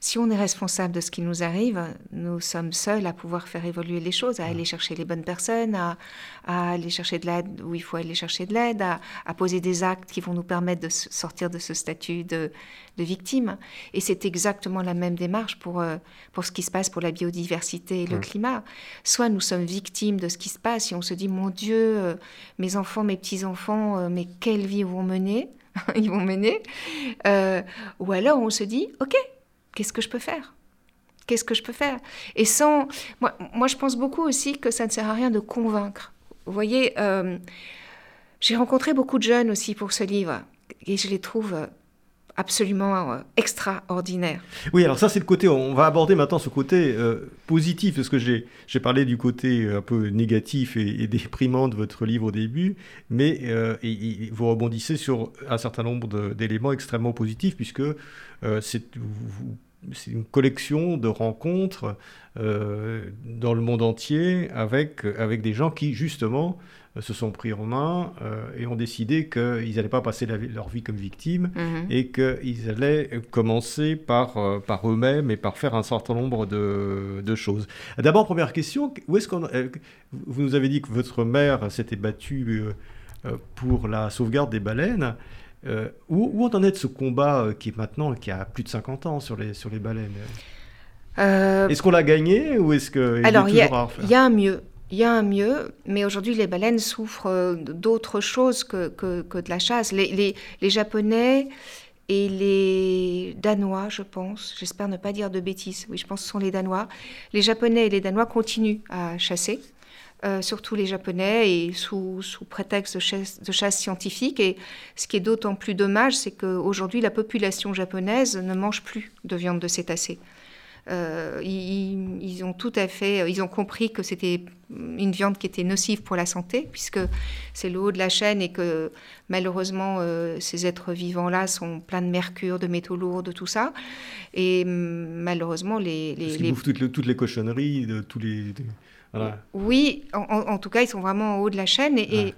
si on est responsable de ce qui nous arrive, nous sommes seuls à pouvoir faire évoluer les choses, à aller chercher les bonnes personnes, à, aller chercher de l'aide où il faut aller chercher de l'aide, à, poser des actes qui vont nous permettre de sortir de ce statut de, victime. Et c'est exactement la même démarche pour, euh, pour ce qui se passe pour la biodiversité et le climat. Soit nous sommes victimes de ce qui se passe et on se dit, mon Dieu, euh, mes enfants, mes petits-enfants, euh, mais quelle vie vont mener? Ils vont mener? <laughs> ou alors on se dit, OK, qu'est-ce que je peux faire? Qu'est-ce que je peux faire? Et sans... Moi, moi, je pense beaucoup aussi que ça ne sert à rien de convaincre. Vous voyez, euh, j'ai rencontré beaucoup de jeunes aussi pour ce livre, et je les trouve absolument euh, extraordinaires. Oui, alors ça c'est le côté, on va aborder maintenant ce côté euh, positif, parce que j'ai parlé du côté un peu négatif et, déprimant de votre livre au début, mais vous rebondissez sur un certain nombre d'éléments extrêmement positifs, puisque c'est une collection de rencontres euh, dans le monde entier avec, avec des gens qui, justement, se sont pris en main euh, et ont décidé qu'ils n'allaient pas passer leur vie comme victimes mhm. et qu'ils allaient commencer par, euh, par eux-mêmes et par faire un certain nombre de, de choses. D'abord, première question, où est-ce qu'on, vous nous avez dit que votre mère s'était battue pour la sauvegarde des baleines. Euh, où, où, on en est de ce combat euh, qui est maintenant, qui a plus de 50 ans sur les, sur les baleines? Euh, Est-ce qu'on l'a gagné ou est-ce que Alors, il y, y, a un mieux. Il y a un mieux, mais aujourd'hui, les baleines souffrent d'autre chose que, que, que, de la chasse. Les, les, les, Japonais et les Danois, je pense, j'espère ne pas dire de bêtises, oui, je pense que ce sont les Danois. Les Japonais et les Danois continuent à chasser. Euh, surtout les Japonais, et sous, sous prétexte de chasse, de chasse, scientifique. Et ce qui est d'autant plus dommage, c'est qu'aujourd'hui, la population japonaise ne mange plus de viande de cétacés. Euh, ils, ont tout à fait, ils ont compris que c'était une viande qui était nocive pour la santé, puisque c'est le haut de la chaîne et que malheureusement euh, ces êtres vivants-là sont pleins de mercure, de métaux lourds, de tout ça. Et malheureusement, les. les, les... bouffent toutes, toutes les, cochonneries, de tous les. Oui, en, tout cas, ils sont vraiment en haut de la chaîne et,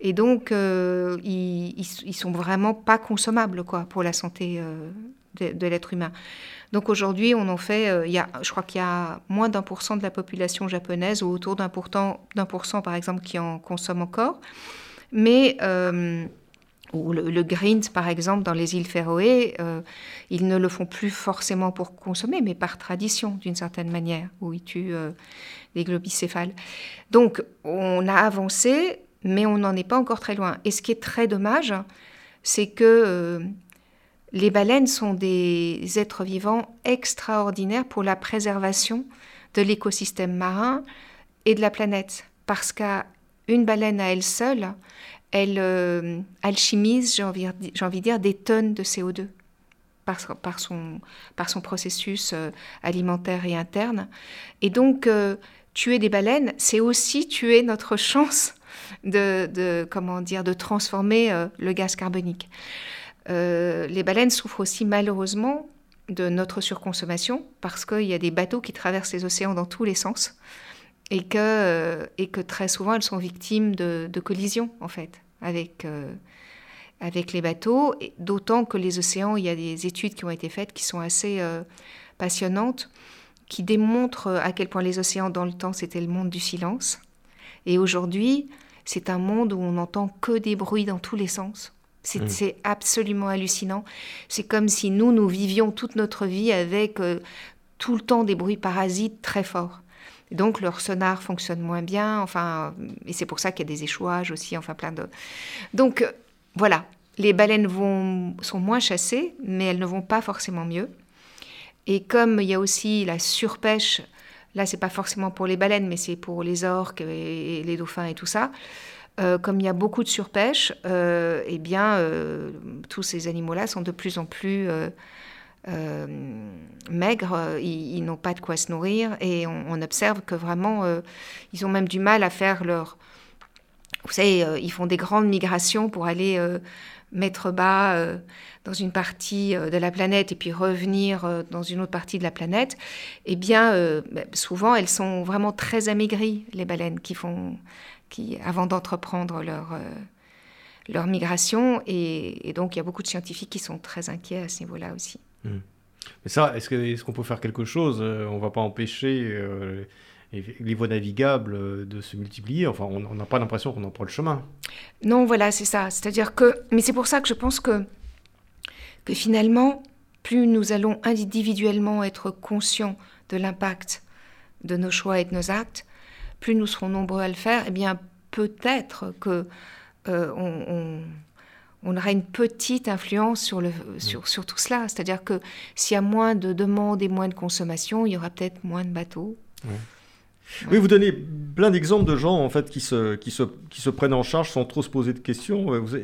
et, donc euh, ils, ils, sont vraiment pas consommables quoi, pour la santé euh, de, l'être humain. Donc aujourd'hui, on en fait, euh, y a, je crois qu'il y a moins d'un pour cent de la population japonaise ou autour d'un pour, cent, par exemple, qui en consomme encore. Mais ou le, le, Greens, par exemple, dans les îles Féroé, euh, ils ne le font plus forcément pour consommer, mais par tradition, d'une certaine manière, où ils tuent euh, des globicéphales. Donc, on a avancé, mais on n'en est pas encore très loin. Et ce qui est très dommage, c'est que les baleines sont des êtres vivants extraordinaires pour la préservation de l'écosystème marin et de la planète. Parce qu'une baleine à elle seule, elle euh, alchimise, j'ai envie, de dire, des tonnes de CO2 par, son, processus euh, alimentaire et interne. Et donc, euh, tuer des baleines, c'est aussi tuer notre <laughs> chance de comment dire, de transformer le gaz carbonique. Les baleines souffrent aussi malheureusement de notre surconsommation parce qu'il y a des bateaux qui traversent les océans dans tous les sens et que, euh, très souvent elles sont victimes de, collisions en fait avec, euh, les bateaux, d'autant que les océans, il y a des études qui ont été faites qui sont assez euh, passionnantes, qui démontrent à quel point les océans dans le temps c'était le monde du silence, et aujourd'hui c'est un monde où on n'entend que des bruits dans tous les sens. Mm. C'est absolument hallucinant. C'est comme si nous, nous vivions toute notre vie avec euh, tout le temps des bruits parasites très forts. donc leur sonar fonctionne moins bien, enfin, et c'est pour ça qu'il y a des échouages aussi, enfin plein de. Donc euh, voilà, les baleines vont, sont moins chassées, mais elles ne vont pas forcément mieux. Et comme il y a aussi la surpêche, là c'est pas forcément pour les baleines, mais c'est pour les orques et les dauphins et tout ça. Euh, comme il y a beaucoup de surpêche, euh, eh bien, euh, tous ces animaux-là sont de plus en plus maigres, ils, n'ont pas de quoi se nourrir et on, observe que vraiment, ils ont même du mal à faire leur... Vous savez, ils font des grandes migrations pour aller mettre bas dans une partie de la planète et puis revenir dans une autre partie de la planète, eh bien, ben, souvent, elles sont vraiment très amaigries, les baleines qui font avant d'entreprendre leur, euh, leur migration. Et, donc, il y a beaucoup de scientifiques qui sont très inquiets à ce niveau-là aussi. Hmm. Mais ça, est-ce qu'on est qu'on peut faire quelque chose euh, On ne va pas empêcher euh, les voies navigables de se multiplier? Enfin, on n'a pas l'impression qu'on en prend le chemin. Non, voilà, c'est ça. C'est-à-dire que... Mais c'est pour ça que je pense que, que finalement, plus nous allons individuellement être conscients de l'impact de nos choix et de nos actes, plus nous serons nombreux à le faire, eh bien peut-être que euh, on, aura une petite influence sur, le, sur, sur tout cela. C'est-à-dire que s'il y a moins de demandes et moins de consommation, il y aura peut-être moins de bateaux. Oui, vous donnez plein d'exemples de gens en fait qui se, qui, se, qui se prennent en charge sans trop se poser de questions. Vous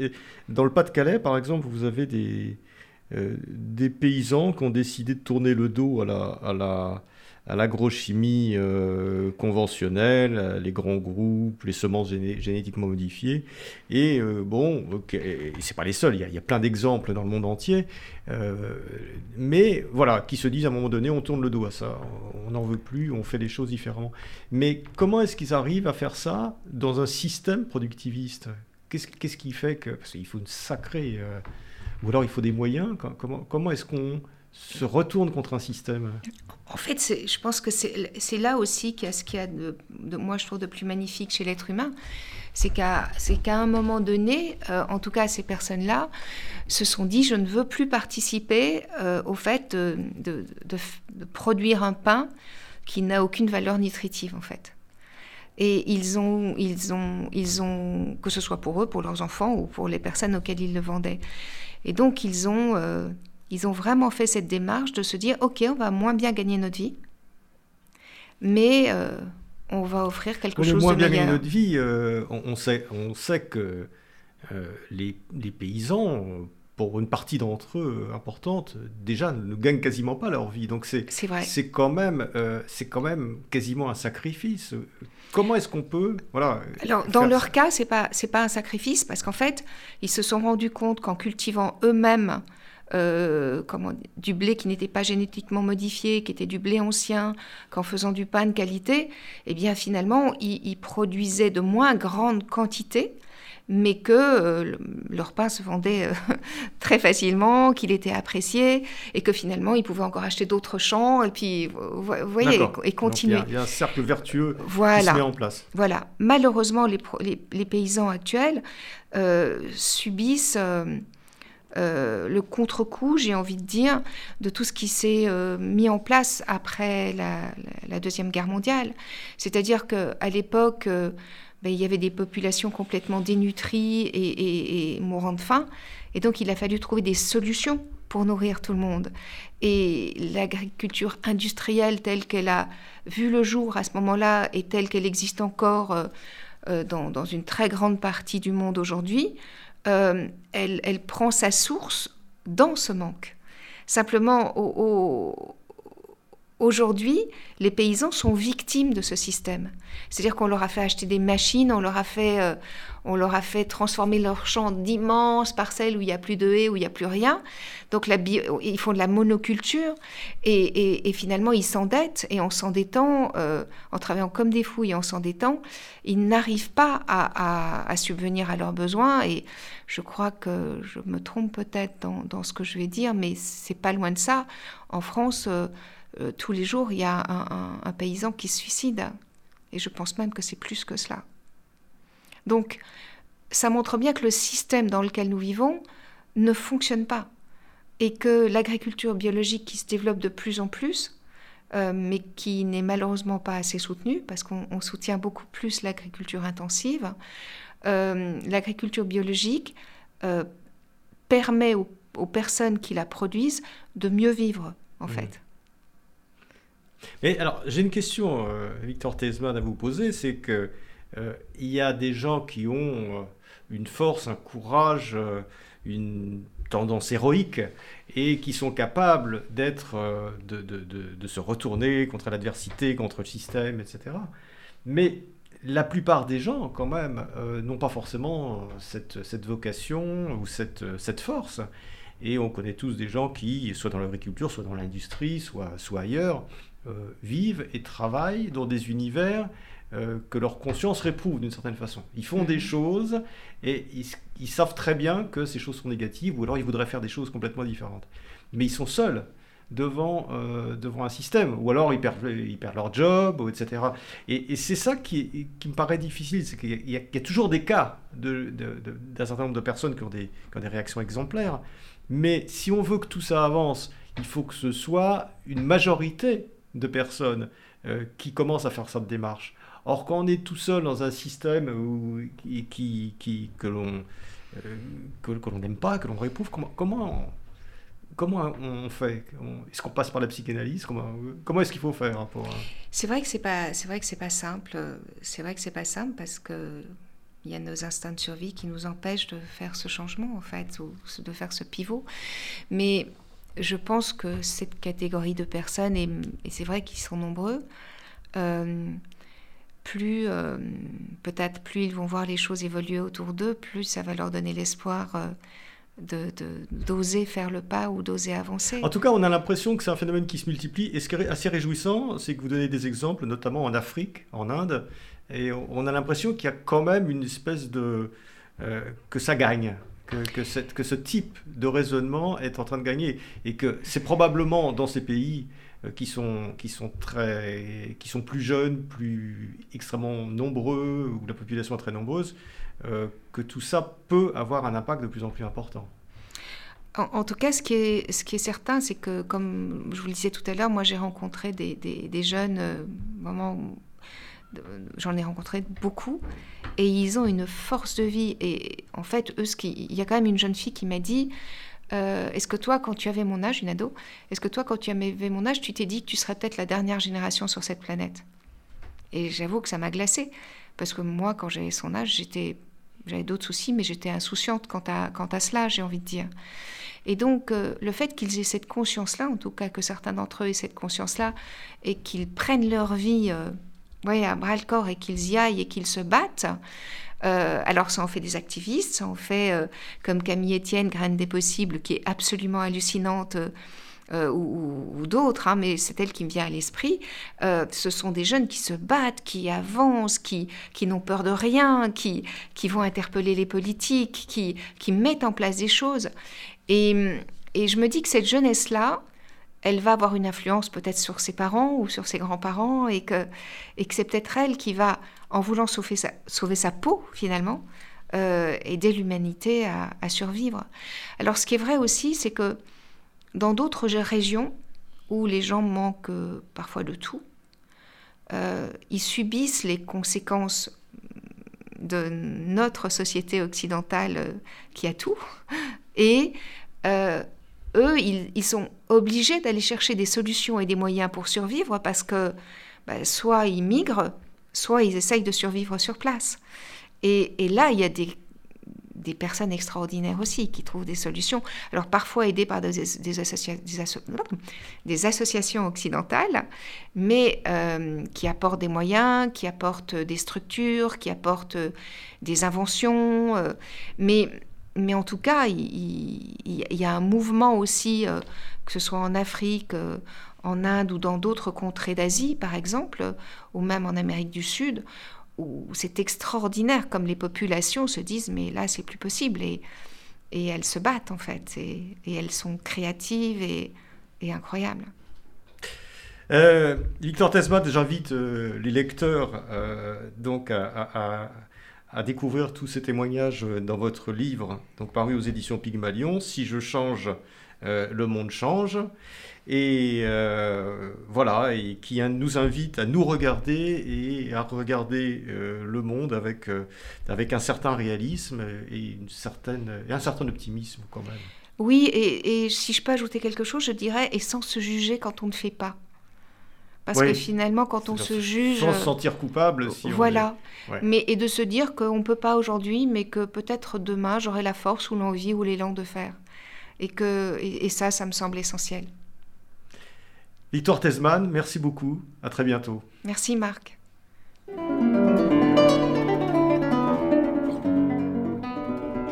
dans le Pas-de-Calais, par exemple, vous avez des, euh, des paysans qui ont décidé de tourner le dos à la, à la, à l'agrochimie euh, conventionnelle, les grands groupes, les semences génétiquement modifiées. Et euh, bon, okay, c'est pas les seuls, il y, a, plein d'exemples dans le monde entier. Euh, mais voilà, qui se disent à un moment donné, on tourne le dos à ça, on n'en veut plus, on fait des choses différemment. Mais comment est-ce qu'ils arrivent à faire ça dans un système productiviste? Qu'est-ce qui fait que... Parce qu'il faut une sacrée... ou alors il faut des moyens. Comment est-ce qu'on se retourne contre un système En fait, je pense que c'est là aussi qu'il y a ce qu'il y a de, moi je trouve de plus magnifique chez l'être humain, c'est qu'à un moment donné, euh, en tout cas ces personnes-là, se sont dit je ne veux plus participer euh, au fait de, de, produire un pain qui n'a aucune valeur nutritive en fait. Et ils ont, ils ont, ils ont, que ce soit pour eux, pour leurs enfants ou pour les personnes auxquelles ils le vendaient. Et donc ils ont euh, ils ont vraiment fait cette démarche de se dire, OK, on va moins bien gagner notre vie, mais euh, on va offrir quelque chose moins de bien gagner notre vie, euh, on, sait, on sait que euh, les, les, paysans, pour une partie d'entre eux importante, déjà ne gagnent quasiment pas leur vie. Donc c'est c'est quand même c'est quand même quasiment un sacrifice. Comment est-ce qu'on peut voilà Alors dans leur cas, c'est pas c'est pas un sacrifice parce qu'en fait, ils se sont rendus compte qu'en cultivant eux-mêmes euh, comment, du blé qui n'était pas génétiquement modifié, qui était du blé ancien, qu'en faisant du pain de qualité, eh bien finalement, ils, produisaient de moins grandes quantités, mais que euh, leur pain se vendait euh, <laughs> très facilement, qu'il était apprécié, et que finalement, ils pouvaient encore acheter d'autres champs, et puis, vous voyez, et, continuer. Il y, a un cercle vertueux qui se met en place. Voilà. Malheureusement, les, les paysans actuels subissent euh, le contre-coup, j'ai envie de dire, de tout ce qui s'est euh, mis en place après la, Deuxième Guerre mondiale. C'est-à-dire qu'à l'époque, euh, ben, il y avait des populations complètement dénutries et, mourant de faim. Et donc il a fallu trouver des solutions pour nourrir tout le monde. Et l'agriculture industrielle telle qu'elle a vu le jour à ce moment-là et telle qu'elle existe encore dans, une très grande partie du monde aujourd'hui, euh, elle, prend sa source dans ce manque. Simplement, aujourd'hui, les paysans sont victimes de ce système. C'est-à-dire qu'on leur a fait acheter des machines, on leur a fait, on leur a fait transformer leurs champs d'immenses parcelles où il n'y a plus de haies, où il n'y a plus rien. Donc ils font de la monoculture et, finalement ils s'endettent et en s'endettant, euh, en travaillant comme des fous et en s'endettant, ils n'arrivent pas à, subvenir à leurs besoins. Et je crois que je me trompe peut-être dans, ce que je vais dire, mais c'est pas loin de ça. En France, euh, euh, tous les jours, il y a un, un paysan qui se suicide. Et je pense même que c'est plus que cela. Donc, ça montre bien que le système dans lequel nous vivons ne fonctionne pas et que l'agriculture biologique qui se développe de plus en plus, euh, mais qui n'est malheureusement pas assez soutenue, parce qu'on soutient beaucoup plus l'agriculture intensive, euh, l'agriculture biologique euh, permet aux, personnes qui la produisent de mieux vivre, en mmh. fait. Mais alors, j'ai une question, Victor Tesman, à vous poser, c'est que il y a des gens qui ont une force, un courage, une tendance héroïque et qui sont capables d'être, euh, de, se retourner contre l'adversité, contre le système, etc. Mais la plupart des gens, quand même, euh, n'ont pas forcément cette, vocation ou cette, force. Et on connaît tous des gens qui, soit dans l'agriculture, soit dans l'industrie, soit ailleurs, euh, vivent et travaillent dans des univers euh, que leur conscience réprouve d'une certaine façon. Ils font des mhm. choses et ils, savent très bien que ces choses sont négatives ou alors ils voudraient faire des choses complètement différentes. Mais ils sont seuls devant, euh, devant un système ou alors ils perdent, ils perdent leur job, etc. Et, c'est ça qui, qui, me paraît difficile, c'est qu'il y, a toujours des cas d'un certain nombre de personnes qui ont, des, qui ont des réactions exemplaires. Mais si on veut que tout ça avance, il faut que ce soit une majorité de personnes euh, qui commencent à faire cette démarche. Or, quand on est tout seul dans un système où, qui, que l'on euh, que, n'aime pas, que l'on réprouve, comment, comment, comment on fait? Est-ce qu'on passe par la psychanalyse? Comment, comment est-ce qu'il faut faire. Euh? C'est vrai que c'est pas, pas simple. C'est vrai que c'est pas simple parce que il y a nos instincts de survie qui nous empêchent de faire ce changement en fait, ou de faire ce pivot. Mais je pense que cette catégorie de personnes, et, c'est vrai qu'ils sont nombreux, euh, plus euh, peut-être plus ils vont voir les choses évoluer autour d'eux, plus ça va leur donner l'espoir euh, de, d'oser faire le pas ou d'oser avancer. En tout cas, on a l'impression que c'est un phénomène qui se multiplie. Et ce qui est assez réjouissant, c'est que vous donnez des exemples, notamment en Afrique, en Inde, et on a l'impression qu'il y a quand même une espèce de... Que ça gagne, que, que, ce type de raisonnement est en train de gagner. Et que c'est probablement dans ces pays euh, qui sont, qui, sont très, qui sont plus jeunes, plus extrêmement nombreux, où la population est très nombreuse, euh, que tout ça peut avoir un impact de plus en plus important. En, tout cas, ce qui est, ce qui est certain, c'est que, comme je vous le disais tout à l'heure, moi j'ai rencontré des, des, jeunes, euh, j'en ai rencontré beaucoup, et ils ont une force de vie. Et en fait, eux, ce qui, il y a quand même une jeune fille qui m'a dit, euh, est-ce que toi, quand tu avais mon âge, une ado, est-ce que toi, quand tu avais mon âge, tu t'es dit que tu serais peut-être la dernière génération sur cette planète? Et j'avoue que ça m'a glacée, parce que moi, quand j'avais son âge, j'étais, j'avais d'autres soucis, mais j'étais insouciante quant à, quant à cela, j'ai envie de dire. Et donc, euh, le fait qu'ils aient cette conscience-là, en tout cas que certains d'entre eux aient cette conscience-là, et qu'ils prennent leur vie euh, à bras le corps et qu'ils y aillent et qu'ils se battent, euh, alors ça en fait des activistes, ça en fait euh, comme Camille Etienne, Graine des possibles, qui est absolument hallucinante. Euh, ou, d'autres, hein, mais c'est elle qui me vient à l'esprit, ce sont des jeunes qui se battent, qui avancent, qui, qui n'ont peur de rien, qui, qui vont interpeller les politiques, qui, qui mettent en place des choses. Et, et je me dis que cette jeunesse-là, elle va avoir une influence peut-être sur ses parents ou sur ses grands-parents et que, c'est peut-être elle qui va, en voulant sauver sa, sauver sa peau finalement, euh, aider l'humanité à, survivre. Alors ce qui est vrai aussi, c'est que dans d'autres régions où les gens manquent parfois de tout, euh, ils subissent les conséquences de notre société occidentale euh, qui a tout. Et euh, eux, ils, sont obligés d'aller chercher des solutions et des moyens pour survivre parce que bah, soit ils migrent, soit ils essayent de survivre sur place. Et, et là, il y a des des personnes extraordinaires aussi qui trouvent des solutions. Alors parfois aidées par des, des, associations occidentales, mais euh, qui apportent des moyens, qui apportent des structures, qui apportent des inventions. Euh, mais, mais en tout cas, il, y a un mouvement aussi, euh, que ce soit en Afrique, en Inde ou dans d'autres contrées d'Asie, par exemple, ou même en Amérique du Sud, où c'est extraordinaire comme les populations se disent mais là c'est plus possible et, elles se battent en fait et, elles sont créatives et, incroyables. Euh, Victor Tesman, j'invite euh, les lecteurs euh, donc à, découvrir tous ces témoignages dans votre livre, donc paru aux éditions Pygmalion. Si je change, le monde change et euh, voilà, qui nous invite à nous regarder et à regarder euh, le monde avec, euh, avec un certain réalisme et, une certaine, et un certain optimisme quand même. Oui, et, et, si je peux ajouter quelque chose, je dirais, et sans se juger quand on ne fait pas. Parce que finalement, quand on se juge... Sans se sentir coupable. Si voilà. Mais, et de se dire qu'on ne peut pas aujourd'hui, mais que peut-être demain, j'aurai la force ou l'envie ou l'élan de faire. Et, que, et ça, ça me semble essentiel. Victor Tesman, merci beaucoup. À très bientôt. Merci Marc.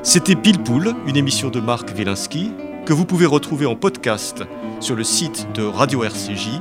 C'était Pile Poule, une émission de Marc Wielinski que vous pouvez retrouver en podcast sur le site de Radio RCJ